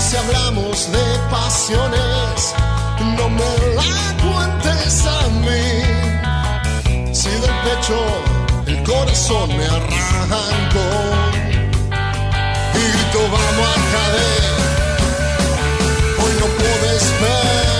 Si hablamos de pasiones, no me la cuentes a mí. Si del pecho el corazón me arrancó y grito vamos a caer, hoy no puedes ver.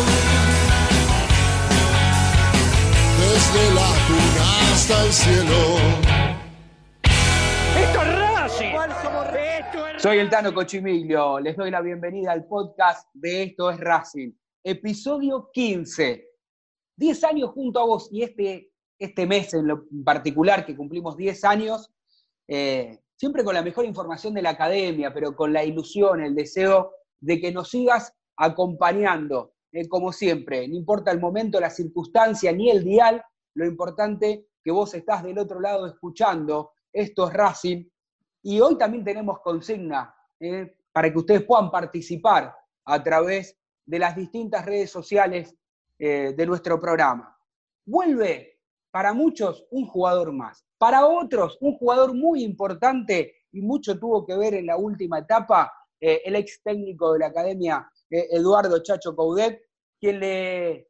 Cochimiglio, les doy la bienvenida al podcast de Esto es Racing, episodio 15. 10 años junto a vos y este, este mes en lo particular que cumplimos 10 años, eh, siempre con la mejor información de la academia, pero con la ilusión, el deseo de que nos sigas acompañando, eh, como siempre, no importa el momento, la circunstancia ni el dial, lo importante que vos estás del otro lado escuchando, esto es Racing, y hoy también tenemos consigna eh, para que ustedes puedan participar a través de las distintas redes sociales eh, de nuestro programa. Vuelve para muchos un jugador más, para otros un jugador muy importante y mucho tuvo que ver en la última etapa eh, el ex técnico de la academia, Eduardo Chacho Coudet, quien le,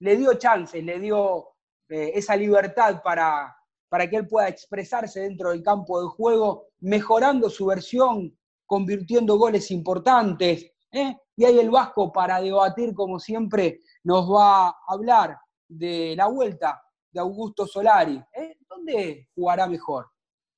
le dio chances, le dio esa libertad para, para que él pueda expresarse dentro del campo de juego, mejorando su versión convirtiendo goles importantes. ¿eh? Y ahí el Vasco, para debatir, como siempre, nos va a hablar de la vuelta de Augusto Solari. ¿eh? ¿Dónde jugará mejor?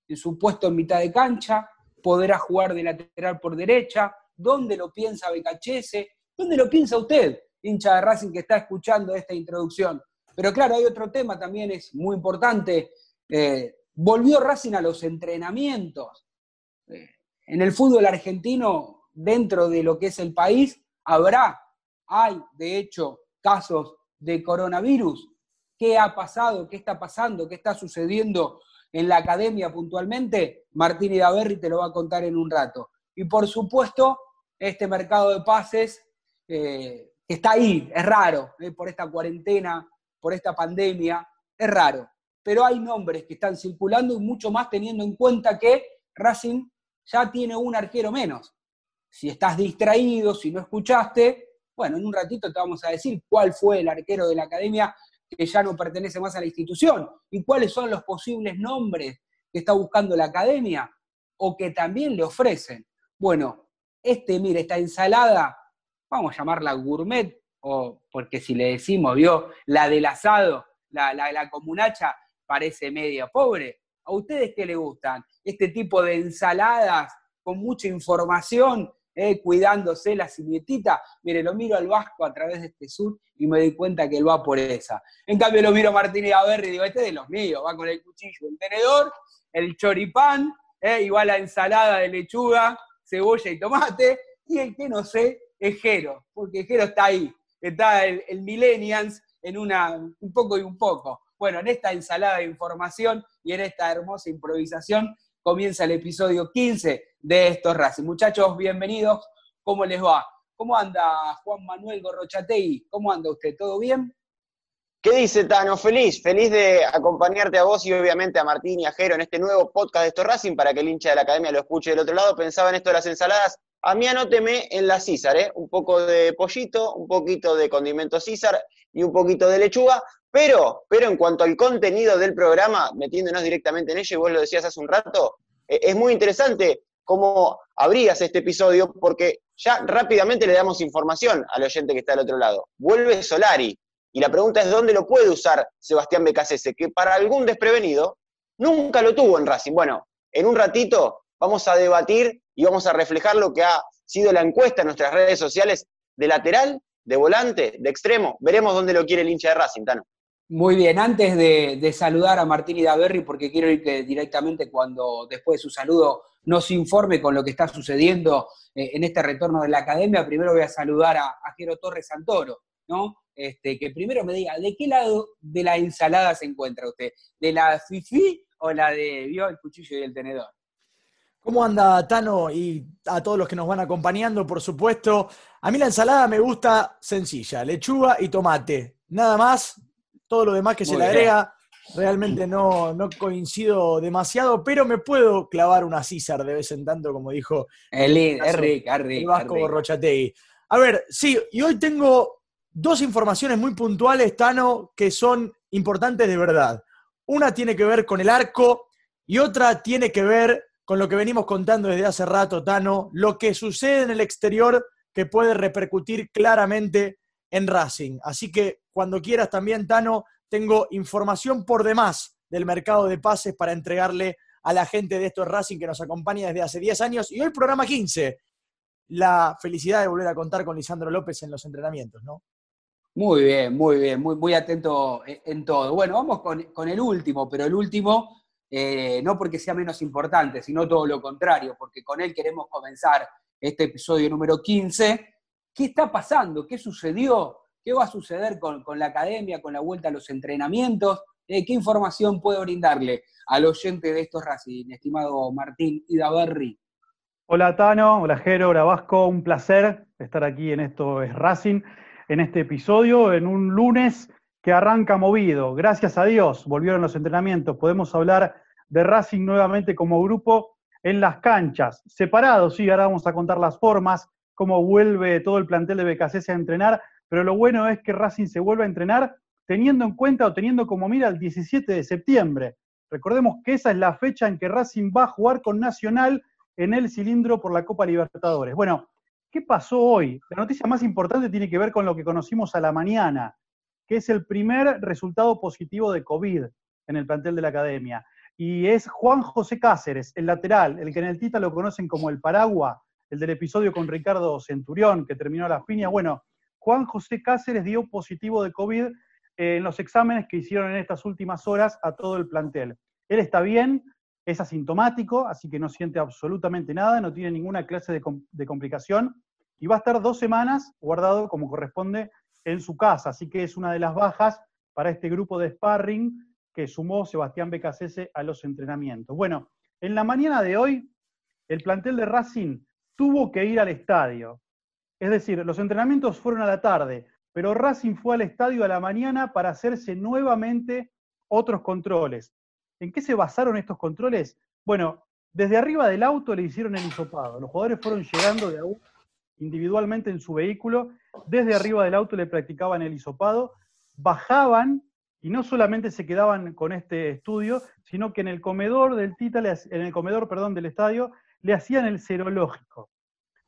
En su puesto en mitad de cancha, podrá jugar de lateral por derecha. ¿Dónde lo piensa Becachese? ¿Dónde lo piensa usted, hincha de Racing que está escuchando esta introducción? Pero claro, hay otro tema también, es muy importante. Eh, volvió Racing a los entrenamientos. En el fútbol argentino, dentro de lo que es el país, habrá, hay de hecho casos de coronavirus. ¿Qué ha pasado? ¿Qué está pasando? ¿Qué está sucediendo en la academia puntualmente? Martín Idaverri te lo va a contar en un rato. Y por supuesto, este mercado de pases eh, está ahí, es raro, eh, por esta cuarentena, por esta pandemia, es raro. Pero hay nombres que están circulando y mucho más teniendo en cuenta que Racing ya tiene un arquero menos. Si estás distraído, si no escuchaste, bueno, en un ratito te vamos a decir cuál fue el arquero de la academia que ya no pertenece más a la institución y cuáles son los posibles nombres que está buscando la academia o que también le ofrecen. Bueno, este, mire, esta ensalada, vamos a llamarla gourmet, o porque si le decimos, vio, la del asado, la, la, la comunacha, parece media pobre. ¿A ustedes qué les gustan? Este tipo de ensaladas con mucha información, eh, cuidándose la simietita. Mire, lo miro al Vasco a través de este sur y me doy cuenta que él va por esa. En cambio lo miro a Martín y a Berry y digo, este es de los míos, va con el cuchillo, el tenedor, el choripán, eh, igual la ensalada de lechuga, cebolla y tomate, y el que no sé es Jero, porque Jero está ahí, está el, el en una, un poco y un poco. Bueno, en esta ensalada de información y en esta hermosa improvisación comienza el episodio 15 de estos Racing. Muchachos, bienvenidos. ¿Cómo les va? ¿Cómo anda Juan Manuel Gorrochategui? ¿Cómo anda usted? ¿Todo bien? ¿Qué dice Tano? Feliz, feliz de acompañarte a vos y obviamente a Martín y a Jero en este nuevo podcast de estos Racing para que el hincha de la academia lo escuche del otro lado. Pensaba en esto de las ensaladas. A mí anóteme en la César, ¿eh? Un poco de pollito, un poquito de condimento César y un poquito de lechuga. Pero, pero en cuanto al contenido del programa, metiéndonos directamente en ello, y vos lo decías hace un rato, eh, es muy interesante cómo abrías este episodio, porque ya rápidamente le damos información al oyente que está al otro lado. Vuelve Solari, y la pregunta es dónde lo puede usar Sebastián Becasese, que para algún desprevenido nunca lo tuvo en Racing. Bueno, en un ratito vamos a debatir y vamos a reflejar lo que ha sido la encuesta en nuestras redes sociales de lateral, de volante, de extremo. Veremos dónde lo quiere el hincha de Racing, Tano. Muy bien, antes de, saludar a Martín y Daverri, porque quiero ir que directamente cuando después de su saludo nos informe con lo que está sucediendo eh, en este retorno de la academia, primero voy a saludar a, a Jero Torres Santoro, ¿no? Este, que primero me diga, ¿de qué lado de la ensalada se encuentra usted? ¿De la fifi o la de, vio, el cuchillo y el tenedor? ¿Cómo anda Tano y a todos los que nos van acompañando, por supuesto? A mí la ensalada me gusta sencilla, lechuga y tomate. Nada más, todo lo demás que se le agrega, realmente no, no, coincido demasiado, pero me puedo clavar una César de vez en tanto, como dijo el, el, el Vasco Borrochategui. A ver, sí, y hoy tengo dos informaciones muy puntuales, Tano, que son importantes de verdad. Una tiene que ver con el arco y otra tiene que ver con lo que venimos contando desde hace rato, Tano, lo que sucede en el exterior que puede repercutir claramente en Racing. Así que cuando quieras también, Tano, tengo información por demás del mercado de pases para entregarle a la gente de estos Racing que nos acompaña desde hace 10 años y hoy programa 15. La felicidad de volver a contar con Lisandro López en los entrenamientos, ¿no? Muy bien, muy bien, muy, muy atento en todo. Bueno, vamos con, el último, pero el último eh, no porque sea menos importante, sino todo lo contrario, porque con él queremos comenzar este episodio número 15. ¿Qué está pasando? ¿Qué sucedió? ¿Qué va a suceder con, la academia, con la vuelta a los entrenamientos? Eh, ¿Qué información puede brindarle al oyente de estos Racing, estimado Martín Idaverri? Hola Tano, hola Jero, hola Vasco, un placer estar aquí en esto es Racing, en este episodio, en un lunes que arranca movido. Gracias a Dios, volvieron los entrenamientos, podemos hablar de Racing nuevamente como grupo en las canchas, separados, sí, ahora vamos a contar las formas, cómo vuelve todo el plantel de BKC a entrenar, pero lo bueno es que Racing se vuelve a entrenar teniendo en cuenta o teniendo como mira el 17 de septiembre. Recordemos que esa es la fecha en que Racing va a jugar con Nacional en el cilindro por la Copa Libertadores. Bueno, ¿qué pasó hoy? La noticia más importante tiene que ver con lo que conocimos a la mañana, que es el primer resultado positivo de COVID en el plantel de la academia. Y es Juan José Cáceres, el lateral, el que en el Tita lo conocen como el Paragua, el del episodio con Ricardo Centurión, que terminó las piñas. Bueno, Juan José Cáceres dio positivo de COVID en los exámenes que hicieron en estas últimas horas a todo el plantel. Él está bien, es asintomático, así que no siente absolutamente nada, no tiene ninguna clase de, complicación y va a estar dos semanas guardado como corresponde en su casa, así que es una de las bajas para este grupo de sparring que sumó Sebastián Becasese a los entrenamientos. Bueno, en la mañana de hoy, el plantel de Racing tuvo que ir al estadio. Es decir, los entrenamientos fueron a la tarde, pero Racing fue al estadio a la mañana para hacerse nuevamente otros controles. ¿En qué se basaron estos controles? Bueno, desde arriba del auto le hicieron el hisopado. Los jugadores fueron llegando de individualmente en su vehículo, desde arriba del auto le practicaban el hisopado, bajaban y no solamente se quedaban con este estudio, sino que en el comedor del Tita, en el comedor, perdón, del estadio, le hacían el serológico.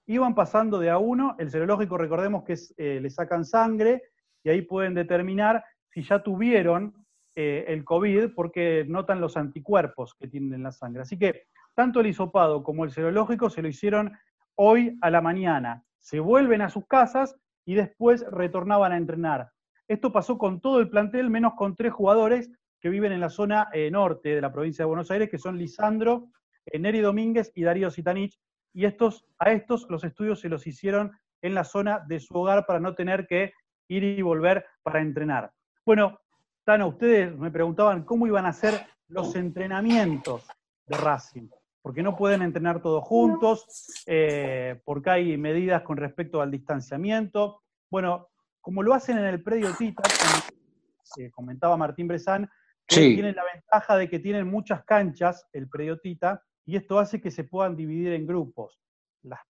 Iban pasando de a uno, el serológico recordemos que es, eh, le sacan sangre y ahí pueden determinar si ya tuvieron eh, el COVID porque notan los anticuerpos que tienen en la sangre. Así que tanto el hisopado como el serológico se lo hicieron hoy a la mañana. Se vuelven a sus casas y después retornaban a entrenar. Esto pasó con todo el plantel, menos con tres jugadores que viven en la zona eh, norte de la provincia de Buenos Aires, que son Lisandro, eh, Neri Domínguez y Darío Sitanich. Y estos, a estos los estudios se los hicieron en la zona de su hogar para no tener que ir y volver para entrenar. Bueno, Tano, ustedes me preguntaban cómo iban a ser los entrenamientos de Racing porque no pueden entrenar todos juntos, eh, porque hay medidas con respecto al distanciamiento. Bueno, como lo hacen en el predio Tita, como comentaba Martín Bresán, tienen la ventaja de que tienen muchas canchas el predio Tita, y esto hace que se puedan dividir en grupos. Las,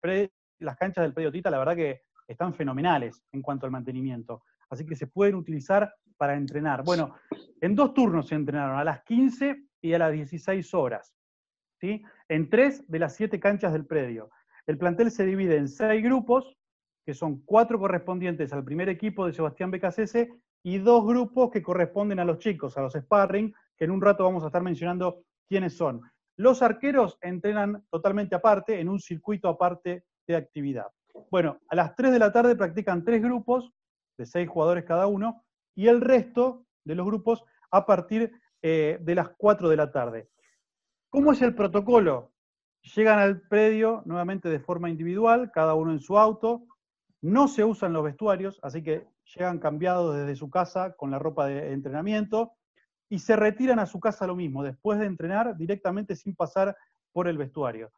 las canchas del predio Tita, la verdad que están fenomenales en cuanto al mantenimiento, así que se pueden utilizar para entrenar. Bueno, en dos turnos se entrenaron, a las 15 y a las 16 horas en tres de las siete canchas del predio. El plantel se divide en seis grupos, que son cuatro correspondientes al primer equipo de Sebastián Becasese y dos grupos que corresponden a los chicos, a los sparring, que en un rato vamos a estar mencionando quiénes son. Los arqueros entrenan totalmente aparte, en un circuito aparte de actividad. Bueno, a las 3 de la tarde practican tres grupos, de seis jugadores cada uno, y el resto de los grupos a partir eh, de las 4 de la tarde. ¿Cómo es el protocolo? Llegan al predio nuevamente de forma individual, cada uno en su auto, no se usan los vestuarios, así que llegan cambiados desde su casa con la ropa de entrenamiento y se retiran a su casa lo mismo, después de entrenar directamente sin pasar por el vestuario.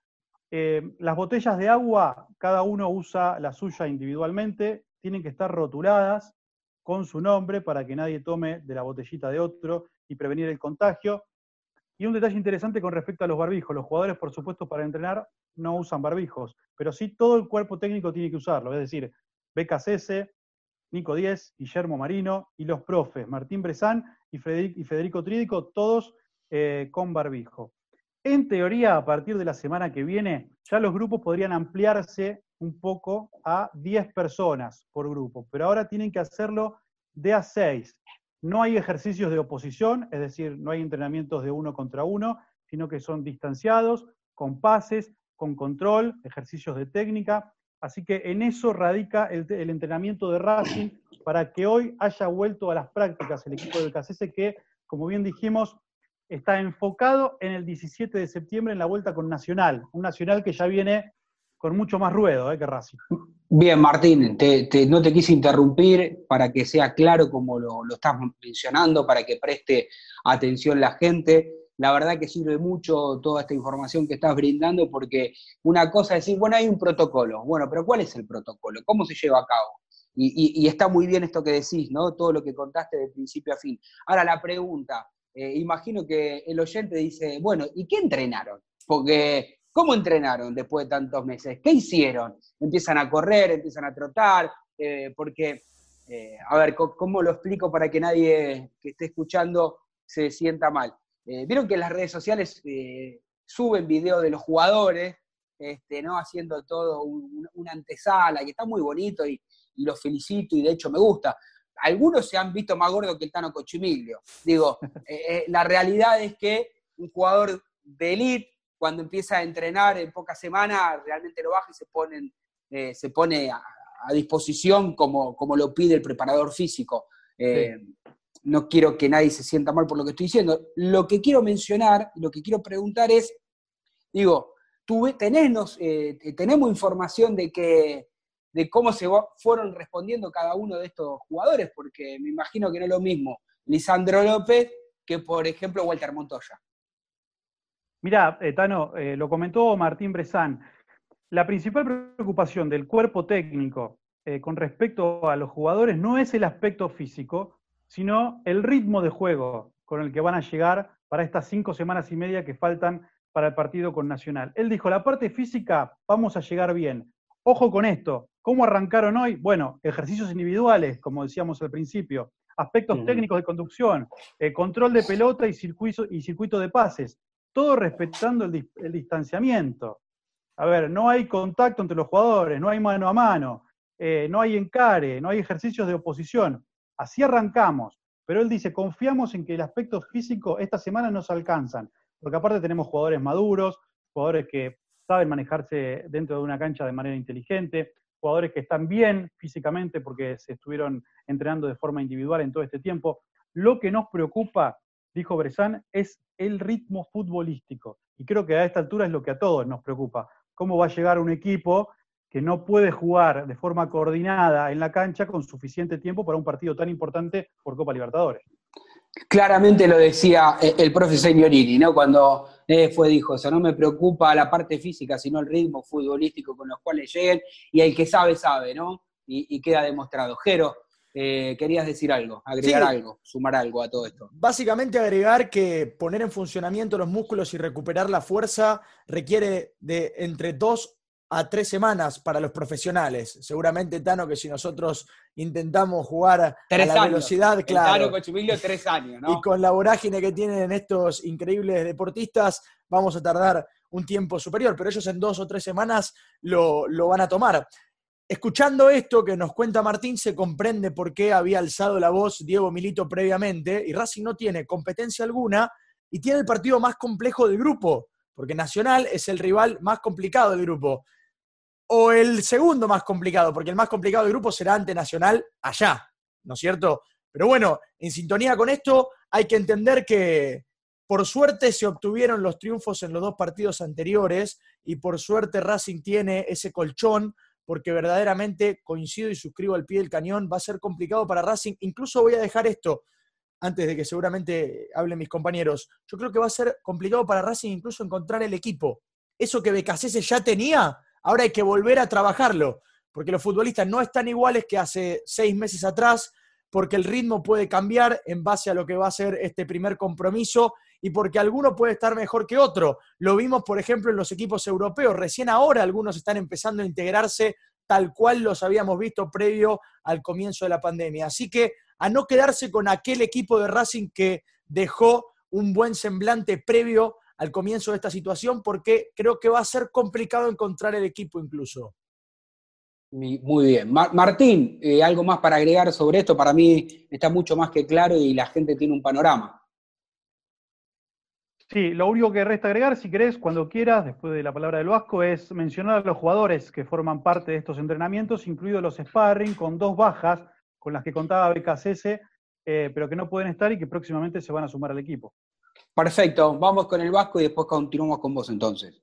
Eh, las botellas de agua, cada uno usa la suya individualmente, tienen que estar rotuladas con su nombre para que nadie tome de la botellita de otro y prevenir el contagio. Y un detalle interesante con respecto a los barbijos. Los jugadores, por supuesto, para entrenar no usan barbijos, pero sí todo el cuerpo técnico tiene que usarlo. Es decir, BKCS, Nico Díez, Guillermo Marino y los profes, Martín Bresán y Federico Trídico, todos eh, con barbijo. En teoría, a partir de la semana que viene, ya los grupos podrían ampliarse un poco a 10 personas por grupo, pero ahora tienen que hacerlo de a 6. No hay ejercicios de oposición, es decir, no hay entrenamientos de uno contra uno, sino que son distanciados, con pases, con control, ejercicios de técnica. Así que en eso radica el, entrenamiento de Racing para que hoy haya vuelto a las prácticas el equipo del CACESE que, como bien dijimos, está enfocado en el 17 de septiembre en la vuelta con Nacional, un Nacional que ya viene con mucho más ruedo eh, que Racing. Bien, Martín, no te quise interrumpir para que sea claro como lo, estás mencionando, para que preste atención la gente. La verdad que sirve mucho toda esta información que estás brindando porque una cosa es decir, bueno, hay un protocolo. Bueno, pero ¿cuál es el protocolo? ¿Cómo se lleva a cabo? Y, está muy bien esto que decís, ¿no? Todo lo que contaste de principio a fin. Ahora la pregunta, eh, imagino que el oyente dice, bueno, ¿y qué entrenaron? Porque ¿Cómo entrenaron después de tantos meses? ¿Qué hicieron? Empiezan a correr, empiezan a trotar, eh, porque, eh, a ver, ¿cómo lo explico para que nadie que esté escuchando se sienta mal? Eh, vieron que las redes sociales suben videos de los jugadores, este, ¿no? Haciendo todo una antesala, y está muy bonito y, los felicito y de hecho me gusta algunos se han visto más gordos que el Tano Cochimilio. Digo, la realidad es que un jugador de elite cuando empieza a entrenar en pocas semanas, realmente lo baja y se, ponen, eh, se pone a, disposición como, como, lo pide el preparador físico. Eh, no quiero que nadie se sienta mal por lo que estoy diciendo. Lo que quiero mencionar, lo que quiero preguntar es, digo, tenemos, eh, tenemos información de que de cómo se fueron respondiendo cada uno de estos jugadores, porque me imagino que no es lo mismo Lisandro López que, por ejemplo, Walter Montoya. Mira, Tano, eh, lo comentó Martín Bresán. La principal preocupación del cuerpo técnico eh, con respecto a los jugadores no es el aspecto físico, sino el ritmo de juego con el que van a llegar para estas cinco semanas y media que faltan para el partido con Nacional. Él dijo, la parte física vamos a llegar bien. Ojo con esto, ¿cómo arrancaron hoy? Bueno, ejercicios individuales, como decíamos al principio, aspectos técnicos de conducción, eh, control de pelota y circuito, y circuito de pases todo respetando el, distanciamiento. A ver, no hay contacto entre los jugadores, no hay mano a mano, eh, no hay encare, no hay ejercicios de oposición. Así arrancamos. Pero él dice, confiamos en que el aspecto físico esta semana nos alcanzan, porque aparte tenemos jugadores maduros, jugadores que saben manejarse dentro de una cancha de manera inteligente, jugadores que están bien físicamente porque se estuvieron entrenando de forma individual en todo este tiempo. Lo que nos preocupa, dijo Bresán, es el ritmo futbolístico. Y creo que a esta altura es lo que a todos nos preocupa. ¿Cómo va a llegar un equipo que no puede jugar de forma coordinada en la cancha con suficiente tiempo para un partido tan importante por Copa Libertadores? Claramente lo decía eh, el profe Signorini, ¿no? Cuando eh, fue, dijo eso, no me preocupa la parte física, sino el ritmo futbolístico con los cuales lleguen, y el que sabe, sabe, ¿no? Y, queda demostrado. Jero, eh, querías decir algo, agregar algo, sumar algo a todo esto. Básicamente agregar que poner en funcionamiento los músculos y recuperar la fuerza requiere de entre dos a tres semanas para los profesionales. Seguramente, Tano, que si nosotros intentamos jugar a la velocidad, claro. Tano tres años, ¿no? Y con la vorágine que tienen estos increíbles deportistas, vamos a tardar un tiempo superior, pero ellos en dos o tres semanas lo, lo van a tomar. Escuchando esto que nos cuenta Martín, se comprende por qué había alzado la voz Diego Milito previamente, y Racing no tiene competencia alguna y tiene el partido más complejo del grupo, porque Nacional es el rival más complicado del grupo o el segundo más complicado, porque el más complicado del grupo será ante Nacional allá, ¿no es cierto? Pero bueno, en sintonía con esto, hay que entender que por suerte se obtuvieron los triunfos en los dos partidos anteriores y por suerte Racing tiene ese colchón porque verdaderamente coincido y suscribo al pie del cañón, va a ser complicado para Racing. Incluso voy a dejar esto antes de que seguramente hablen mis compañeros. Yo creo que va a ser complicado para Racing incluso encontrar el equipo. Eso que Becasese ya tenía, Ahora hay que volver a trabajarlo, porque los futbolistas no están iguales que hace seis meses atrás, porque el ritmo puede cambiar en base a lo que va a ser este primer compromiso y porque alguno puede estar mejor que otro. Lo vimos, por ejemplo, en los equipos europeos. Recién ahora algunos están empezando a integrarse tal cual los habíamos visto previo al comienzo de la pandemia. Así que a no quedarse con aquel equipo de Racing que dejó un buen semblante previo al comienzo de esta situación porque creo que va a ser complicado encontrar el equipo incluso. Muy bien. Martín, eh, algo más para agregar sobre esto. Para mí está mucho más que claro y la gente tiene un panorama. Sí, lo único que resta agregar, si querés, cuando quieras, después de la palabra del Vasco, es mencionar a los jugadores que forman parte de estos entrenamientos, incluidos los sparring, con dos bajas con las que contaba BKCS, eh, pero que no pueden estar y que próximamente se van a sumar al equipo. Perfecto, vamos con el Vasco y después continuamos con vos entonces.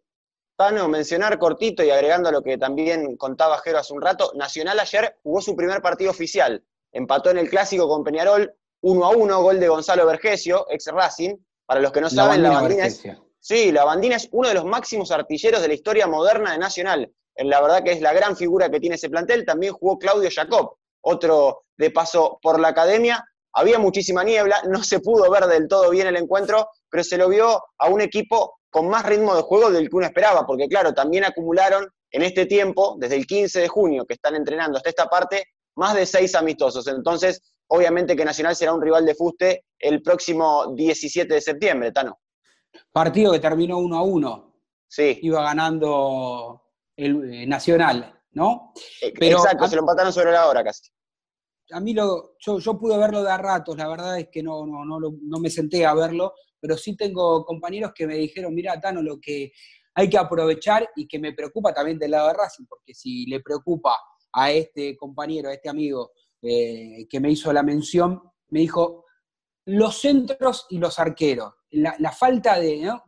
Tano, mencionar cortito y agregando a lo que también contaba Jero hace un rato, Nacional ayer jugó su primer partido oficial. Empató en el clásico con Peñarol 1 a 1, gol de Gonzalo Vergesio, ex Racing. Para los que no saben, la bandina es. Sí, la bandina es uno de los máximos artilleros de la historia moderna de Nacional. La verdad que es la gran figura que tiene ese plantel. También jugó Claudio Jacob, otro de paso por la academia. Había muchísima niebla, no se pudo ver del todo bien el encuentro, pero se lo vio a un equipo con más ritmo de juego del que uno esperaba, porque claro, también acumularon en este tiempo, desde el 15 de junio que están entrenando hasta esta parte, más de seis amistosos. Entonces, obviamente que Nacional será un rival de fuste el próximo 17 de septiembre, Tano. Partido que terminó 1 a 1. Sí. Iba ganando el eh, Nacional, ¿no? E, exacto, se lo empataron sobre la hora casi a mí lo, yo, pude verlo de a ratos, la verdad es que no, no, no, me senté a verlo, pero sí tengo compañeros que me dijeron, mira, Tano, lo que hay que aprovechar y que me preocupa también del lado de Racing, porque si le preocupa a este compañero, a este amigo eh, que me hizo la mención, me dijo, los centros y los arqueros, la, falta de, ¿no?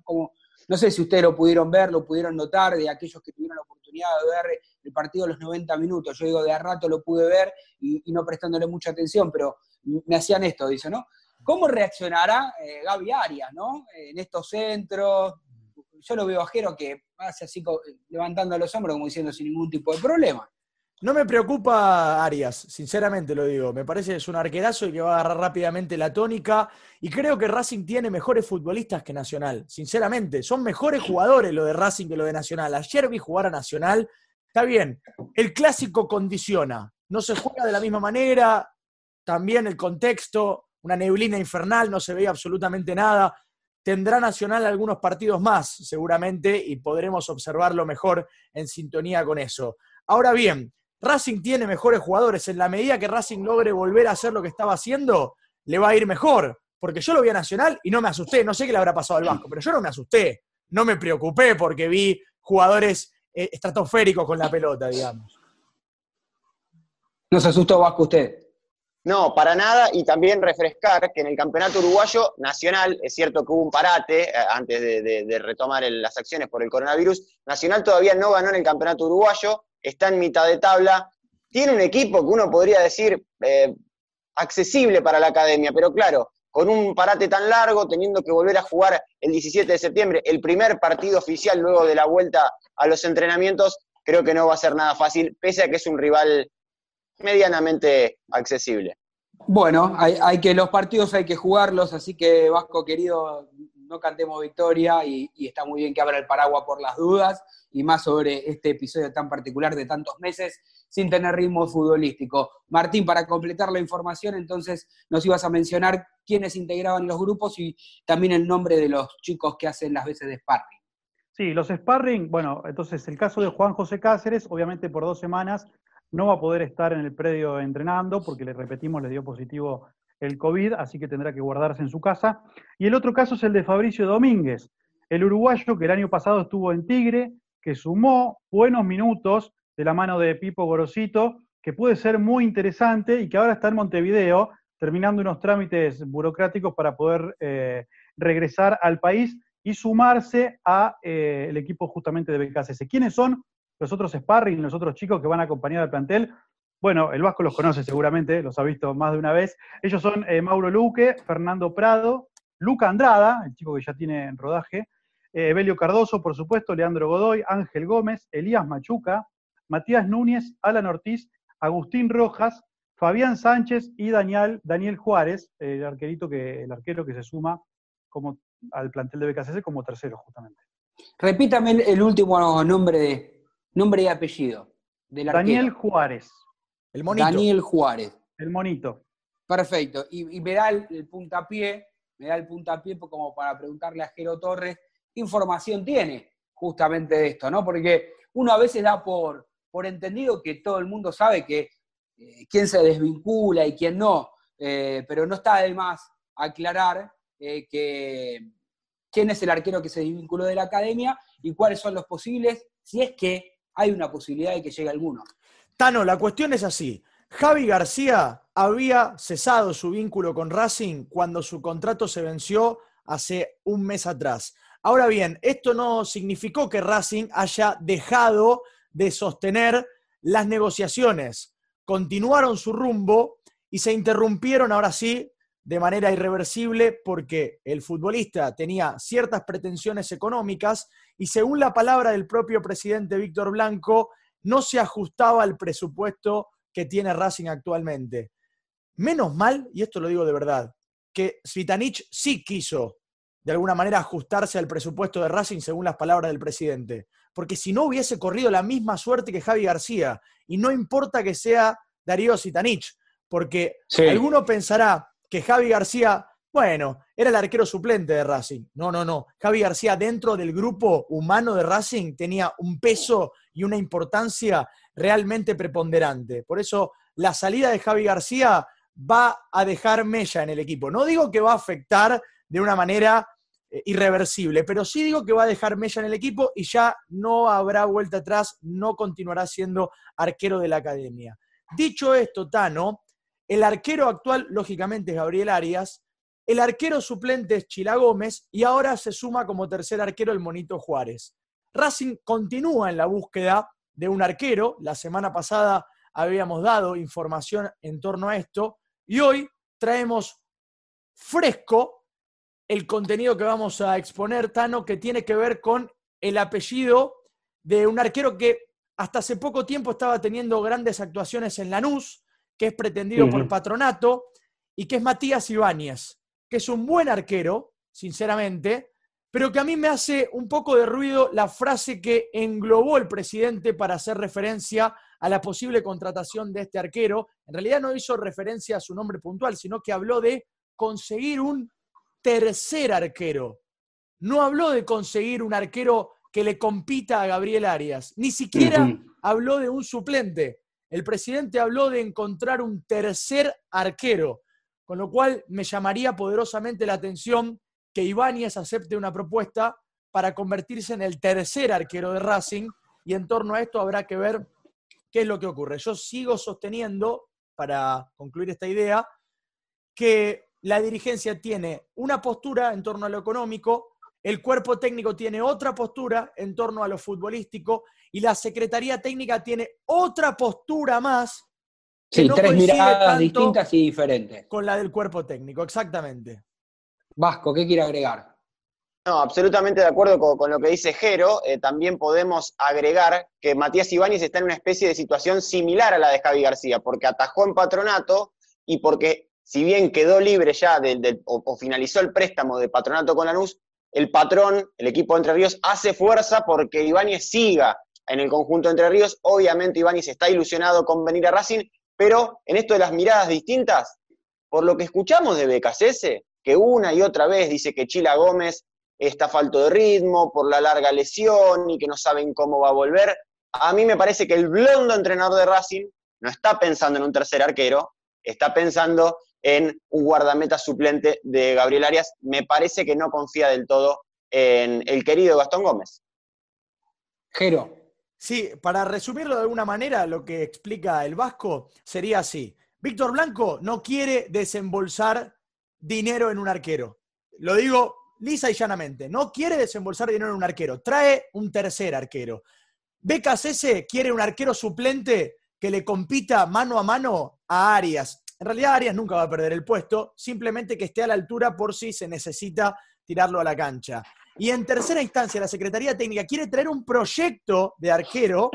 No sé si ustedes lo pudieron ver, lo pudieron notar, de aquellos que tuvieron la oportunidad de ver el partido a los 90 minutos. Yo digo, de a rato lo pude ver y, no prestándole mucha atención, pero me hacían esto, dice, ¿no? ¿Cómo reaccionará eh, Gaby Arias. En estos centros. Yo lo veo a Jero que hace así levantando los hombros como diciendo sin ningún tipo de problema. No me preocupa Arias, sinceramente lo digo. Me parece que es un arquerazo y que va a agarrar rápidamente la tónica. Y creo que Racing tiene mejores futbolistas que Nacional. Sinceramente, son mejores jugadores lo de Racing que lo de Nacional. Ayer vi jugar a Nacional. Está bien, el clásico condiciona. No se juega de la misma manera. También el contexto, una neblina infernal, no se veía absolutamente nada. Tendrá Nacional algunos partidos más, seguramente, y podremos observarlo mejor en sintonía con eso. Ahora bien, Racing tiene mejores jugadores. En la medida que Racing logre volver a hacer lo que estaba haciendo, le va a ir mejor. Porque yo lo vi a Nacional y no me asusté. No sé qué le habrá pasado al Vasco, pero yo no me asusté. No me preocupé porque vi jugadores eh, estratosféricos con la pelota, digamos. ¿No se asustó Vasco usted? No, para nada, y también refrescar que en el campeonato uruguayo nacional, es cierto que hubo un parate eh, antes de, retomar las acciones por el coronavirus, Nacional todavía no ganó en el campeonato uruguayo, está en mitad de tabla, tiene un equipo que uno podría decir eh, accesible para la academia, pero claro, con un parate tan largo, teniendo que volver a jugar el 17 de septiembre, el primer partido oficial luego de la vuelta a los entrenamientos, creo que no va a ser nada fácil, pese a que es un rival medianamente accesible. Bueno, hay, que los partidos hay que jugarlos, así que Vasco querido, no cantemos victoria y, está muy bien que abra el paraguas por las dudas y más sobre este episodio tan particular de tantos meses sin tener ritmo futbolístico. Martín, para completar la información, entonces nos ibas a mencionar quiénes integraban los grupos y también el nombre de los chicos que hacen las veces de sparring. Sí, los sparring, bueno, entonces el caso de Juan José Cáceres, obviamente por dos semanas no va a poder estar en el predio entrenando porque le repetimos, le dio positivo el COVID, así que tendrá que guardarse en su casa. Y el otro caso es el de Fabricio Domínguez, el uruguayo que el año pasado estuvo en Tigre, que sumó buenos minutos de la mano de Pipo Gorosito, que puede ser muy interesante y que ahora está en Montevideo terminando unos trámites burocráticos para poder eh, regresar al país y sumarse al eh, equipo justamente de BKCS. ¿Quiénes son? los otros sparring, los otros chicos que van a acompañar al plantel. Bueno, el Vasco los conoce seguramente, los ha visto más de una vez. Ellos son eh, Mauro Luque, Fernando Prado, Luca Andrada, el chico que ya tiene en rodaje, eh, Evelio Cardoso, por supuesto, Leandro Godoy, Ángel Gómez, Elías Machuca, Matías Núñez, Alan Ortiz, Agustín Rojas, Fabián Sánchez y Daniel, Daniel Juárez, el arquerito que, el arquero que se suma como, al plantel de BKCC como tercero, justamente. Repítame el último nombre de, Nombre y apellido. Del Daniel Juárez. El monito. Daniel Juárez. El monito. Perfecto. Y, me da el, puntapié, me da el puntapié como para preguntarle a Jero Torres qué información tiene justamente de esto, ¿no? Porque uno a veces da por, por entendido que todo el mundo sabe que eh, quién se desvincula y quién no, eh, pero no está de más aclarar eh, que quién es el arquero que se desvinculó de la academia y cuáles son los posibles, si es que hay una posibilidad de que llegue alguno. La cuestión es así. Javi García había cesado su vínculo con Racing cuando su contrato se venció hace un mes atrás. Ahora bien, esto no significó que Racing haya dejado de sostener las negociaciones. Continuaron su rumbo y se interrumpieron ahora sí de manera irreversible porque el futbolista tenía ciertas pretensiones económicas y según la palabra del propio presidente Víctor Blanco, no se ajustaba al presupuesto que tiene Racing actualmente. Menos mal, y esto lo digo de verdad, que Svitanich sí quiso de alguna manera ajustarse al presupuesto de Racing según las palabras del presidente, porque si no hubiese corrido la misma suerte que Javi García, y no importa que sea Darío Sitanich, porque alguno pensará, que Javi García, bueno, era el arquero suplente de Racing. No, no, no. Javi García dentro del grupo humano de Racing tenía un peso y una importancia realmente preponderante. Por eso la salida de Javi García va a dejar mella en el equipo. No digo que va a afectar de una manera eh, irreversible, pero sí digo que va a dejar mella en el equipo y ya no habrá vuelta atrás, no continuará siendo arquero de la academia. Dicho esto, Tano, el arquero actual, lógicamente, es Gabriel Arias. El arquero suplente es Chila Gómez y ahora se suma como tercer arquero el Monito Juárez. Racing continúa en la búsqueda de un arquero. La semana pasada habíamos dado información en torno a esto y hoy traemos fresco el contenido que vamos a exponer, Tano, que tiene que ver con el apellido de un arquero que hasta hace poco tiempo estaba teniendo grandes actuaciones en Lanús, que es pretendido por Patronato, y que es Matías Ibáñez, que es un buen arquero, sinceramente, pero que a mí me hace un poco de ruido la frase que englobó el presidente para hacer referencia a la posible contratación de este arquero. En realidad no hizo referencia a su nombre puntual, sino que habló de conseguir un tercer arquero. No habló de conseguir un arquero que le compita a Gabriel Arias, ni siquiera habló de un suplente el presidente habló de encontrar un tercer arquero, con lo cual me llamaría poderosamente la atención que Ibáñez acepte una propuesta para convertirse en el tercer arquero de Racing y en torno a esto habrá que ver qué es lo que ocurre. Yo sigo sosteniendo, para concluir esta idea, que la dirigencia tiene una postura en torno a lo económico, el cuerpo técnico tiene otra postura en torno a lo futbolístico y la Secretaría Técnica tiene otra postura más. Sí, tres miradas distintas y diferentes. Con la del cuerpo técnico, exactamente. Vasco, ¿qué quiere agregar? No, absolutamente de acuerdo con, lo que dice Jero. Eh, también podemos agregar que Matías Ibáñez está en una especie de situación similar a la de Javi García, porque atajó en patronato y porque, si bien quedó libre ya o, finalizó el préstamo de patronato con Lanús, el patrón, el equipo de Entre Ríos, hace fuerza porque Ibáñez siga en el conjunto de Entre Ríos. Obviamente Ibáñez está ilusionado con venir a Racing, pero en esto de las miradas distintas, por lo que escuchamos de BKCS, que una y otra vez dice que Chila Gómez está falto de ritmo por la larga lesión y que no saben cómo va a volver. A mí me parece que el blondo entrenador de Racing no está pensando en un tercer arquero, está pensando en un guardameta suplente de Gabriel Arias. Me parece que no confía del todo en el querido Gastón Gómez. Jero. Sí, para resumirlo de alguna manera, lo que explica el Vasco sería así. Víctor Blanco no quiere desembolsar dinero en un arquero. Lo digo lisa y llanamente. No quiere desembolsar dinero en un arquero. Trae un tercer arquero. BKCS quiere un arquero suplente que le compita mano a mano a Arias. En realidad Arias nunca va a perder el puesto, simplemente que esté a la altura por si se necesita tirarlo a la cancha. Y en tercera instancia, la Secretaría Técnica quiere traer un proyecto de arquero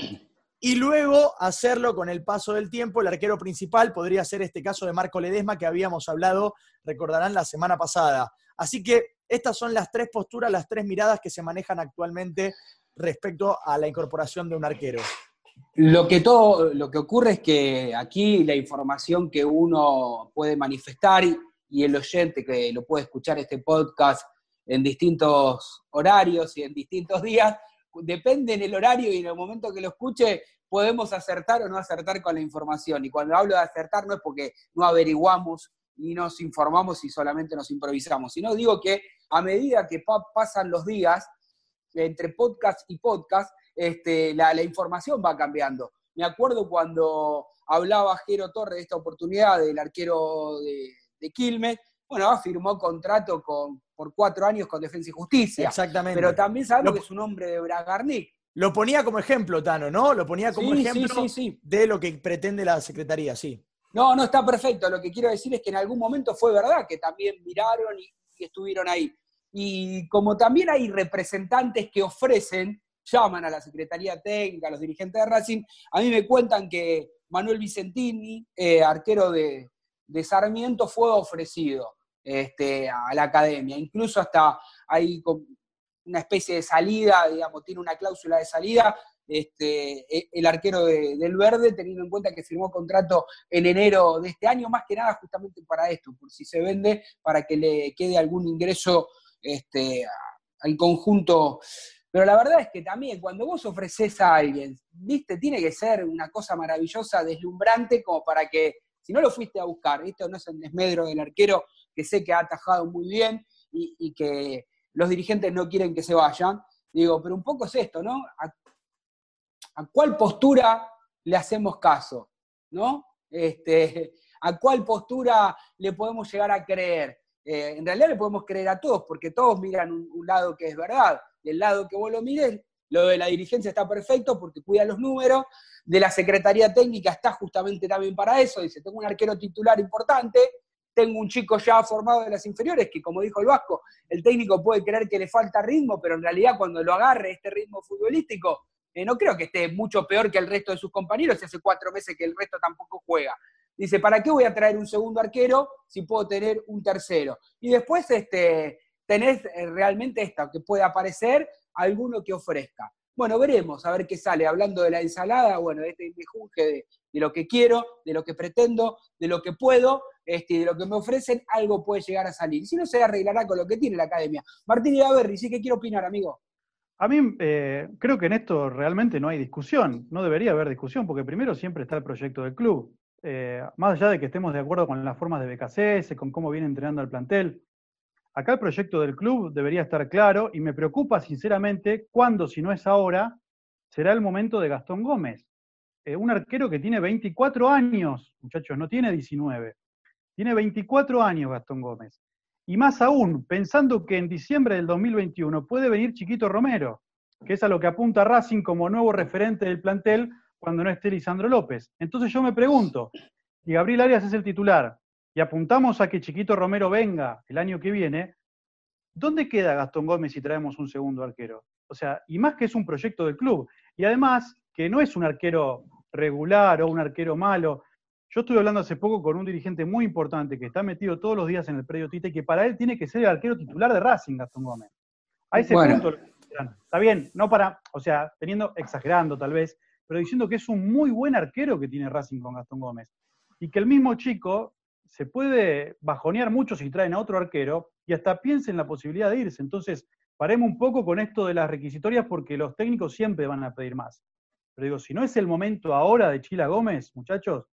y luego hacerlo con el paso del tiempo. El arquero principal podría ser este caso de Marco Ledesma que habíamos hablado, recordarán, la semana pasada. Así que estas son las tres posturas, las tres miradas que se manejan actualmente respecto a la incorporación de un arquero. Lo que, todo, lo que ocurre es que aquí la información que uno puede manifestar y, el oyente que lo puede escuchar este podcast en distintos horarios y en distintos días, depende en el horario y en el momento que lo escuche, podemos acertar o no acertar con la información. Y cuando hablo de acertar no es porque no averiguamos y nos informamos y solamente nos improvisamos, sino digo que a medida que pasan los días, entre podcast y podcast, este, la, información va cambiando. Me acuerdo cuando hablaba Jero Torres de esta oportunidad del arquero de, de Quilmes, bueno, firmó contrato con, por cuatro años con Defensa y Justicia. Exactamente. Pero también sabemos que es un hombre de Bragarnik. Lo ponía como ejemplo, Tano, ¿no? Lo ponía como ejemplo de lo que pretende la Secretaría, sí. No, no está perfecto. Lo que quiero decir es que en algún momento fue verdad que también miraron y, estuvieron ahí. Y como también hay representantes que ofrecen, llaman a la Secretaría Técnica, a los dirigentes de Racing, a mí me cuentan que Manuel Vicentini, eh, arquero de, de Sarmiento fue ofrecido este, a la academia. Incluso hasta hay una especie de salida, digamos, tiene una cláusula de salida, este, e, el arquero del Verde, teniendo en cuenta que firmó contrato en enero de este año, más que nada justamente para esto, por si se vende, para que le quede algún ingreso este, al conjunto. Pero la verdad es que también cuando vos ofreces a alguien, viste, tiene que ser una cosa maravillosa, deslumbrante, como para que si no lo fuiste a buscar, esto no es el desmedro del arquero, que sé que ha atajado muy bien y, que los dirigentes no quieren que se vayan, digo, pero un poco es esto, ¿no? ¿A, cuál postura le hacemos caso? ¿No? Este, ¿A cuál postura le podemos llegar a creer? Eh, en realidad le podemos creer a todos, porque todos miran un, lado que es verdad. Del lado que vos lo mires, lo de la dirigencia está perfecto porque cuida los números, de la Secretaría Técnica está justamente también para eso, dice, tengo un arquero titular importante, tengo un chico ya formado de las inferiores, que como dijo el Vasco, el técnico puede creer que le falta ritmo, pero en realidad cuando lo agarre este ritmo futbolístico, eh, no creo que esté mucho peor que el resto de sus compañeros, hace cuatro meses que el resto tampoco juega. Dice, ¿para qué voy a traer un segundo arquero si puedo tener un tercero? Y después este, tenés eh, realmente esta, que puede aparecer alguno que ofrezca. Bueno, veremos a ver qué sale. Hablando de la ensalada, bueno, este de, de lo que quiero, de lo que pretendo, de lo que puedo, este, de lo que me ofrecen, algo puede llegar a salir. Si no, se arreglará con lo que tiene la academia. Martín Idaverri, ¿sí que quiero opinar, amigo? A mí eh, creo que en esto realmente no hay discusión, no debería haber discusión, porque primero siempre está el proyecto del club. eh, más allá de que estemos de acuerdo con las formas de BKCS, con cómo viene entrenando el plantel, acá el proyecto del club debería estar claro y me preocupa sinceramente cuándo, si no es ahora, será el momento de Gastón Gómez. Eh, un arquero que tiene 24 años, muchachos, no tiene 19. Tiene 24 años Gastón Gómez. Y más aún, pensando que en diciembre del 2021 puede venir Chiquito Romero, que es a lo que apunta Racing como nuevo referente del plantel cuando no esté Lisandro López. Entonces yo me pregunto, si Gabriel Arias es el titular y apuntamos a que Chiquito Romero venga el año que viene, ¿dónde queda Gastón Gómez si traemos un segundo arquero? O sea, y más que es un proyecto del club. Y además, que no es un arquero regular o un arquero malo. Yo estuve hablando hace poco con un dirigente muy importante que está metido todos los días en el predio Tite, que para él tiene que ser el arquero titular de Racing, Gastón Gómez. A ese punto, está bien, no para, o sea, teniendo, exagerando tal vez, pero diciendo que es un muy buen arquero que tiene Racing con Gastón Gómez. Y que el mismo chico se puede bajonear mucho si traen a otro arquero y hasta piensa en la posibilidad de irse. Entonces, paremos un poco con esto de las requisitorias porque los técnicos siempre van a pedir más. Pero digo, si no es el momento ahora de Chila Gómez, muchachos,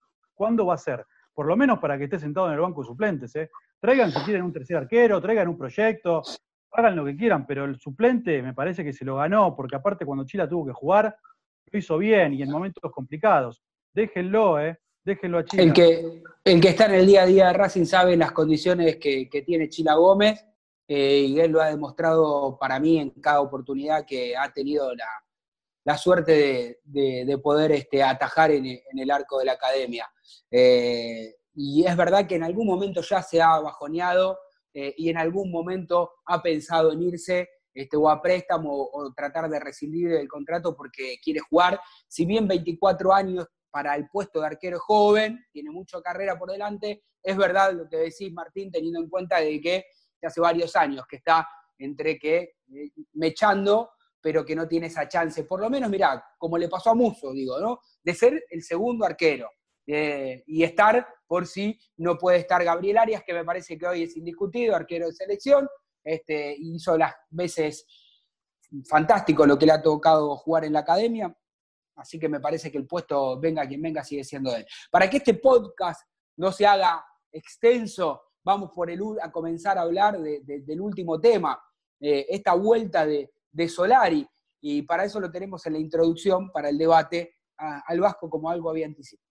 ¿cuándo va a ser? Por lo menos para que esté sentado en el banco de suplentes. ¿eh? Traigan si quieren un tercer arquero, traigan un proyecto, hagan lo que quieran, pero el suplente me parece que se lo ganó, porque aparte cuando Chila tuvo que jugar, lo hizo bien y en momentos complicados. Déjenlo, ¿eh? Déjenlo a Chila. El que, el que está en el día a día de Racing sabe las condiciones que, tiene Chila Gómez, eh, y él lo ha demostrado para mí en cada oportunidad que ha tenido la, la suerte de, poder este, atajar en, el arco de la academia. Eh, y es verdad que en algún momento ya se ha bajoneado eh, y en algún momento ha pensado en irse este, o a préstamo o, tratar de rescindir el contrato porque quiere jugar. Si bien 24 años para el puesto de arquero joven, tiene mucha carrera por delante, es verdad lo que decís, Martín, teniendo en cuenta de que hace varios años que está entre que eh, mechando pero que no tiene esa chance, por lo menos, mirá, como le pasó a Muso, digo, ¿no? De ser el segundo arquero eh, y estar por si no puede estar Gabriel Arias, que me parece que hoy es indiscutido, arquero de selección, este, hizo las veces fantástico lo que le ha tocado jugar en la academia, así que me parece que el puesto, venga quien venga, sigue siendo él. Para que este podcast no se haga extenso, vamos por el, a comenzar a hablar del último tema, eh, esta vuelta de, de Solari, y para eso lo tenemos en la introducción, para el debate al Vasco, como algo había anticipado.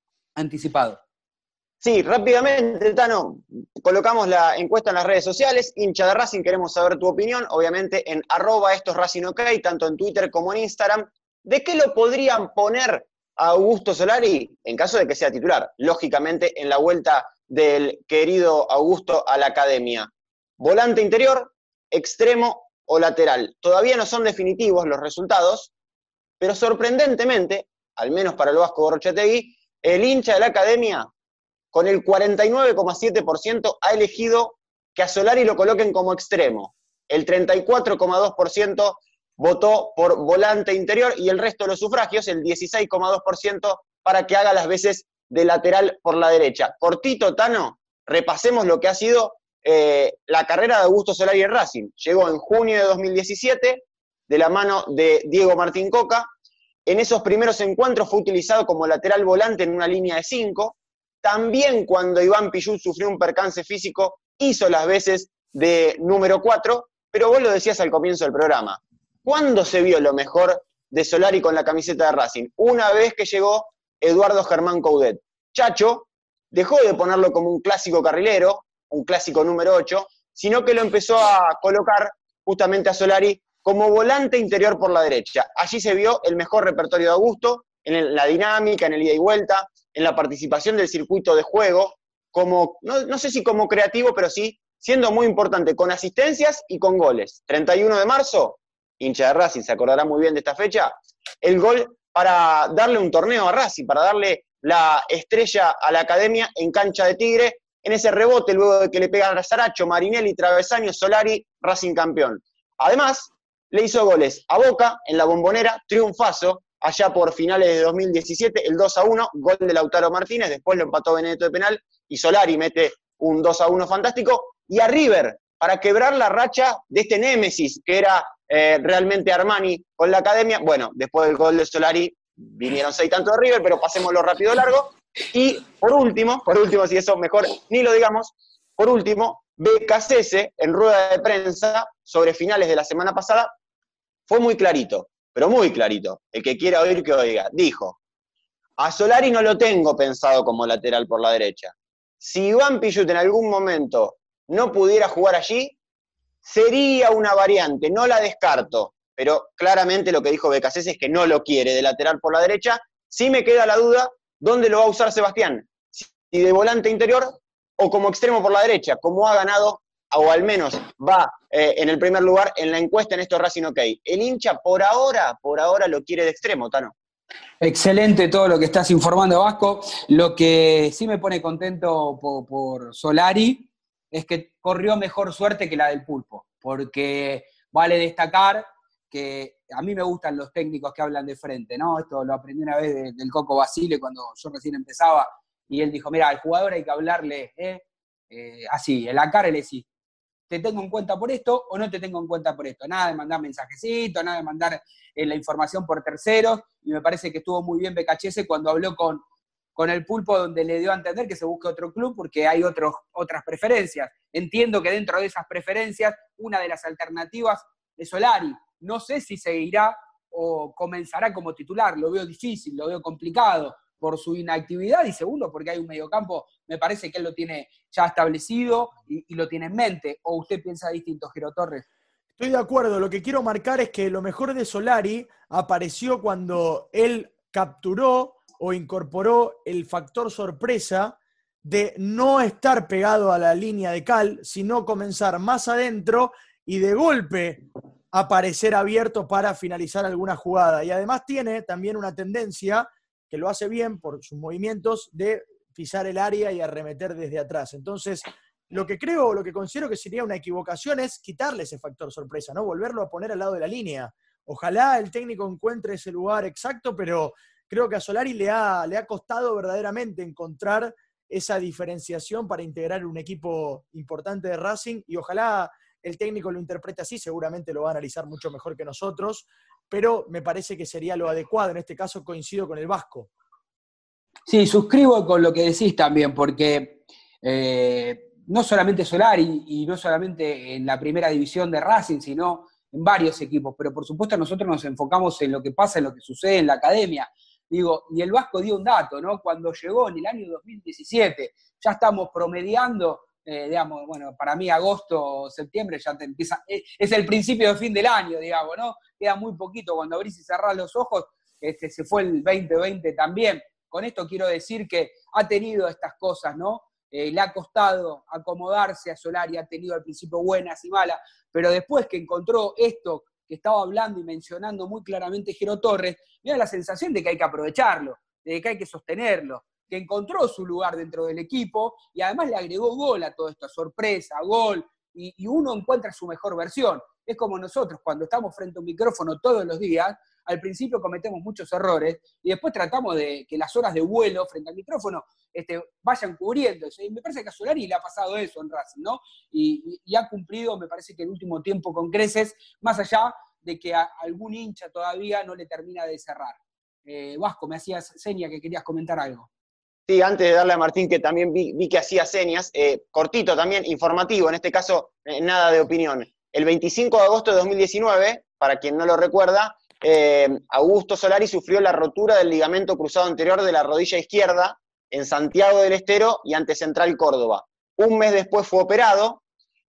Sí, rápidamente, Tano, colocamos la encuesta en las redes sociales, hincha de Racing, queremos saber tu opinión, obviamente en arroba estos Racing OK, tanto en Twitter como en Instagram. ¿De qué lo podrían poner a Augusto Solari en caso de que sea titular? Lógicamente, en la vuelta del querido Augusto a la academia. Volante interior, extremo o lateral. Todavía no son definitivos los resultados, pero sorprendentemente, al menos para el Vasco Gorrochategui, el hincha de la academia, con el 49,7%, ha elegido que a Solari lo coloquen como extremo. El 34,2% votó por volante interior y el resto de los sufragios, el 16,2%, para que haga las veces de lateral por la derecha. Cortito, Tano, repasemos lo que ha sido eh, la carrera de Augusto Solari en Racing. Llegó en junio de 2017 de la mano de Diego Martín Coca. En esos primeros encuentros fue utilizado como lateral volante en una línea de cinco. También cuando Iván Pillú sufrió un percance físico, hizo las veces de número 4, pero vos lo decías al comienzo del programa. ¿Cuándo se vio lo mejor de Solari con la camiseta de Racing? Una vez que llegó Eduardo Germán Coudet. Chacho dejó de ponerlo como un clásico carrilero, un clásico número 8, sino que lo empezó a colocar justamente a Solari como volante interior por la derecha. Allí se vio el mejor repertorio de Augusto, en la dinámica, en el ida y vuelta, en la participación del circuito de juego, como, no, sé si como creativo, pero sí siendo muy importante, con asistencias y con goles. 31 de marzo, hincha de Racing, se acordará muy bien de esta fecha, el gol para darle un torneo a Racing, para darle la estrella a la academia en cancha de Tigre, en ese rebote, luego de que le pegan a Saracho, Marinelli, Travesaño, Solari, Racing campeón. Además, le hizo goles a Boca en la bombonera, triunfazo, allá por finales de 2017, el 2 a 1, gol de Lautaro Martínez, después lo empató Benedetto de penal y Solari mete un 2 a 1 fantástico. Y a River, para quebrar la racha de este némesis que era eh, realmente Armani con la academia. Bueno, después del gol de Solari vinieron seis tantos de River, pero pasémoslo rápido largo. Y por último, por último, si eso mejor ni lo digamos, por último, BKCS en rueda de prensa sobre finales de la semana pasada fue muy clarito, pero muy clarito. El que quiera oír que oiga. Dijo, a Solari no lo tengo pensado como lateral por la derecha. Si Iván Pillut en algún momento no pudiera jugar allí, sería una variante, no la descarto, pero claramente lo que dijo BKC es que no lo quiere de lateral por la derecha. Sí me queda la duda, ¿dónde lo va a usar Sebastián? Si de volante interior o como extremo por la derecha, como ha ganado, o al menos va eh, en el primer lugar en la encuesta en esto Racing OK. El hincha por ahora, por ahora lo quiere de extremo, Tano. Excelente todo lo que estás informando, Vasco. Lo que sí me pone contento por, Solari es que corrió mejor suerte que la del pulpo, porque vale destacar que a mí me gustan los técnicos que hablan de frente, ¿no? Esto lo aprendí una vez del Coco Basile cuando yo recién empezaba, y él dijo, mira, al jugador hay que hablarle ¿eh? Eh, así, en la cara le decís, te tengo en cuenta por esto o no te tengo en cuenta por esto. Nada de mandar mensajecitos, nada de mandar eh, la información por terceros, y me parece que estuvo muy bien BKHS cuando habló con, con el pulpo donde le dio a entender que se busque otro club porque hay otros, otras preferencias. Entiendo que dentro de esas preferencias, una de las alternativas es Solari. No sé si seguirá o comenzará como titular, lo veo difícil, lo veo complicado por su inactividad y segundo porque hay un mediocampo, me parece que él lo tiene ya establecido y, lo tiene en mente. ¿O usted piensa distinto, Giro Torres? Estoy de acuerdo, lo que quiero marcar es que lo mejor de Solari apareció cuando él capturó o incorporó el factor sorpresa de no estar pegado a la línea de cal, sino comenzar más adentro y de golpe aparecer abierto para finalizar alguna jugada. Y además tiene también una tendencia que lo hace bien por sus movimientos de pisar el área y arremeter desde atrás. Entonces, lo que creo, lo que considero que sería una equivocación es quitarle ese factor sorpresa, ¿no? Volverlo a poner al lado de la línea. Ojalá el técnico encuentre ese lugar exacto, pero creo que a Solari le ha, le ha costado verdaderamente encontrar esa diferenciación para integrar un equipo importante de Racing y ojalá el técnico lo interprete así, seguramente lo va a analizar mucho mejor que nosotros, pero me parece que sería lo adecuado. En este caso coincido con el Vasco. Sí, suscribo con lo que decís también, porque eh, no solamente Solari y no solamente en la primera división de Racing, sino en varios equipos, pero por supuesto nosotros nos enfocamos en lo que pasa, en lo que sucede en la academia. Digo, y el Vasco dio un dato, ¿no? Cuando llegó en el año 2017, ya estamos promediando eh, digamos, bueno, para mí agosto septiembre ya te empieza, eh, es el principio de fin del año, digamos, ¿no? Queda muy poquito, cuando abrís y cerrás los ojos, este, se fue el 2020 también. Con esto quiero decir que ha tenido estas cosas, ¿no? Eh, le ha costado acomodarse a Solari, ha tenido al principio buenas y malas, pero después que encontró esto que estaba hablando y mencionando muy claramente Jero Torres, me da la sensación de que hay que aprovecharlo, de que hay que sostenerlo, que encontró su lugar dentro del equipo y además le agregó gol a todo esto, sorpresa, gol, y, uno encuentra su mejor versión. Es como nosotros cuando estamos frente a un micrófono todos los días, al principio cometemos muchos errores y después tratamos de que las horas de vuelo frente al micrófono este, vayan cubriendo. Y me parece que a Solari le ha pasado eso en Racing, ¿no? Y, ha cumplido, me parece que el último tiempo con creces, más allá de que a algún hincha todavía no le termina de cerrar. Eh, Vasco, me hacías seña que querías comentar algo. Sí, antes de darle a Martín, que también vi, que hacía señas, eh, cortito también, informativo, en este caso, eh, nada de opinión. El 25 de agosto de 2019, para quien no lo recuerda, eh, Augusto Solari sufrió la rotura del ligamento cruzado anterior de la rodilla izquierda en Santiago del Estero y ante Central Córdoba. Un mes después fue operado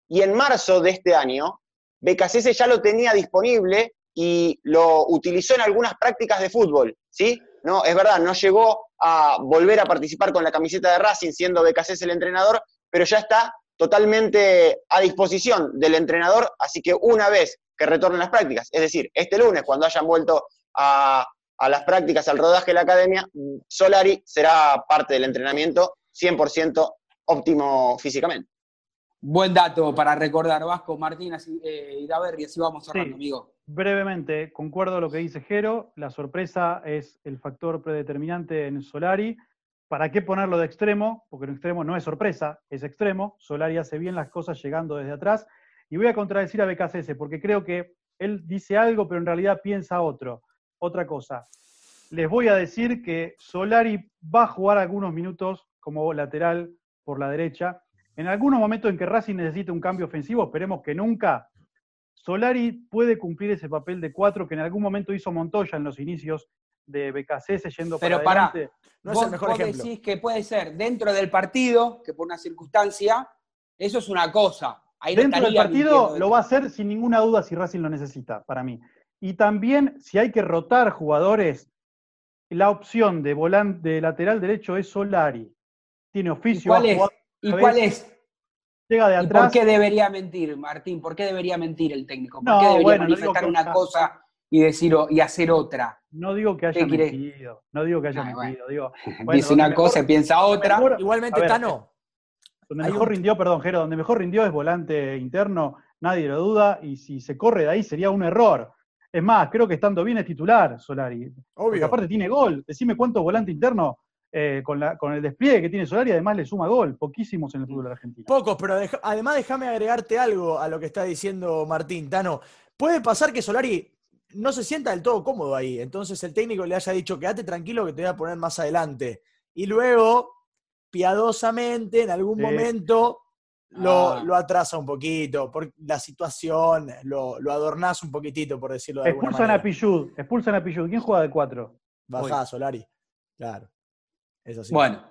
y en marzo de este año, BKCS ya lo tenía disponible y lo utilizó en algunas prácticas de fútbol, ¿sí? No, es verdad, no llegó a volver a participar con la camiseta de Racing, siendo Becasés el entrenador, pero ya está totalmente a disposición del entrenador, así que una vez que retornen las prácticas, es decir, este lunes, cuando hayan vuelto a, las prácticas, al rodaje de la academia, Solari será parte del entrenamiento 100% óptimo físicamente. Buen dato para recordar, Vasco, Martín eh, y Daverri, así vamos cerrando, amigo. Brevemente, concuerdo lo que dice Jero, la sorpresa es el factor predeterminante en Solari. ¿Para qué ponerlo de extremo? Porque en extremo no es sorpresa, es extremo. Solari hace bien las cosas llegando desde atrás. Y voy a contradecir a BKCS, porque creo que él dice algo, pero en realidad piensa otro. Otra cosa. les voy a decir que Solari va a jugar algunos minutos como lateral por la derecha. En algunos momentos en que Racing necesita un cambio ofensivo, esperemos que nunca, Solari puede cumplir ese papel de cuatro que en algún momento hizo Montoya en los inicios de BKC yendo Pero para, para, No es vos, el mejor vos ejemplo. decís que puede ser dentro del partido, que por una circunstancia, eso es una cosa. Ahí no Dentro del partido lo va a hacer sin ninguna duda si Racing lo necesita, para mí. Y también, si hay que rotar jugadores, la opción de volante de lateral derecho es Solari. Tiene ¿Y oficio, cuál ha es? ¿Y cuál es? llega de ¿Y por atrás. qué debería mentir, Martín? ¿Por qué debería mentir el técnico? ¿Por No, qué debería bueno, no manifestar que- una cosa y decir o- y hacer otra? No digo que haya mentido, no digo que haya Ah, bueno. mentido, digo, Bueno, Dice una mejor- cosa y piensa otra. mejor- Igualmente, A ver, Tano, donde mejor un- rindió, perdón, Jero, donde mejor rindió es volante interno, nadie lo duda, y si se corre de ahí sería un error. Es más, creo que estando bien es titular Solari. Porque obvio. aparte tiene gol. Decime cuántos volantes internos eh, con, la- con el despliegue que tiene Solari, además le suma gol. Poquísimos en el fútbol argentino. Pocos, pero deja- además déjame agregarte algo a lo que está diciendo Martín, Tano. Puede pasar que Solari no se sienta del todo cómodo ahí, entonces el técnico le haya dicho, quédate tranquilo que te voy a poner más adelante. Y luego, piadosamente, en algún Sí. momento, lo, Ah. lo atrasa un poquito, por la situación, lo, lo adornás un poquitito, por decirlo de alguna Expulsan a manera. Pillud, expulsan a Pillud. ¿Quién juega de cuatro? Bajá, Solari. Claro. Es así. Bueno,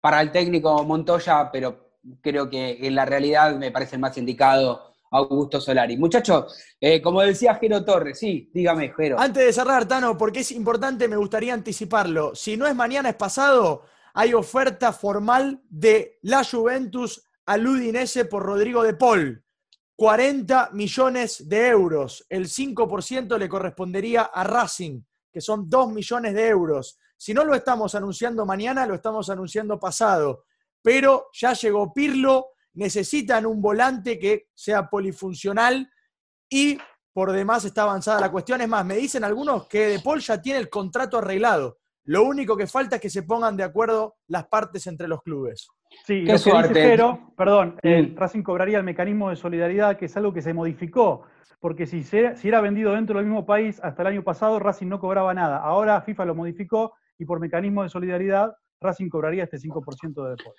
para el técnico Montoya, pero creo que en la realidad me parece el más indicado Augusto Solari. Muchachos, eh, como decía Jero Torres, sí, dígame, Jero. Antes de cerrar, Tano, porque es importante, me gustaría anticiparlo. Si no es mañana, es pasado, hay oferta formal de la Juventus al Udinese por Rodrigo de Paul. 40 millones de euros. El 5% le correspondería a Racing, que son 2 millones de euros. Si no lo estamos anunciando mañana, lo estamos anunciando pasado. Pero ya llegó Pirlo, necesitan un volante que sea polifuncional y por demás está avanzada la cuestión. Es más, me dicen algunos que De Paul ya tiene el contrato arreglado. Lo único que falta es que se pongan de acuerdo las partes entre los clubes. Sí, Qué lo que suerte. dice Jero, perdón, Mm. el Racing cobraría el mecanismo de solidaridad, que es algo que se modificó, porque si, se- si era vendido dentro del mismo país, hasta el año pasado Racing no cobraba nada. Ahora FIFA lo modificó y por mecanismo de solidaridad Racing cobraría este 5% de depósito.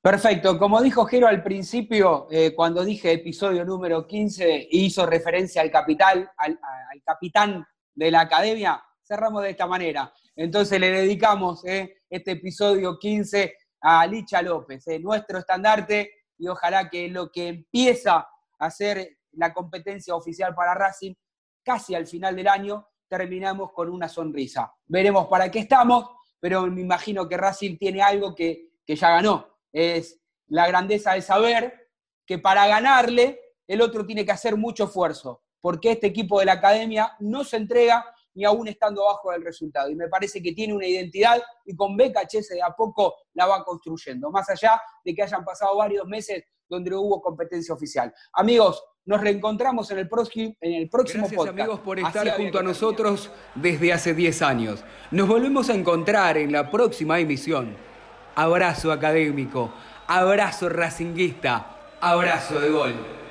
Perfecto, como dijo Jero al principio, eh, cuando dije episodio número 15, hizo referencia al capital, al, capitán de la academia, cerramos de esta manera. Entonces le dedicamos eh, este episodio 15 a Licha López, eh, nuestro estandarte, y ojalá que lo que empieza a ser la competencia oficial para Racing, casi al final del año, terminamos con una sonrisa. Veremos para qué estamos, pero me imagino que Racing tiene algo que, que ya ganó es la grandeza de saber que para ganarle el otro tiene que hacer mucho esfuerzo, porque este equipo de la academia no se entrega ni aún estando abajo del resultado. Y me parece que tiene una identidad y con BKHS de a poco la va construyendo, más allá de que hayan pasado varios meses donde no hubo competencia oficial. Amigos, nos reencontramos en el próximo, en el próximo Gracias podcast. amigos por estar junto a nosotros desde hace 10 años. Nos volvemos a encontrar en la próxima emisión. Abrazo académico, abrazo racinguista, abrazo de gol.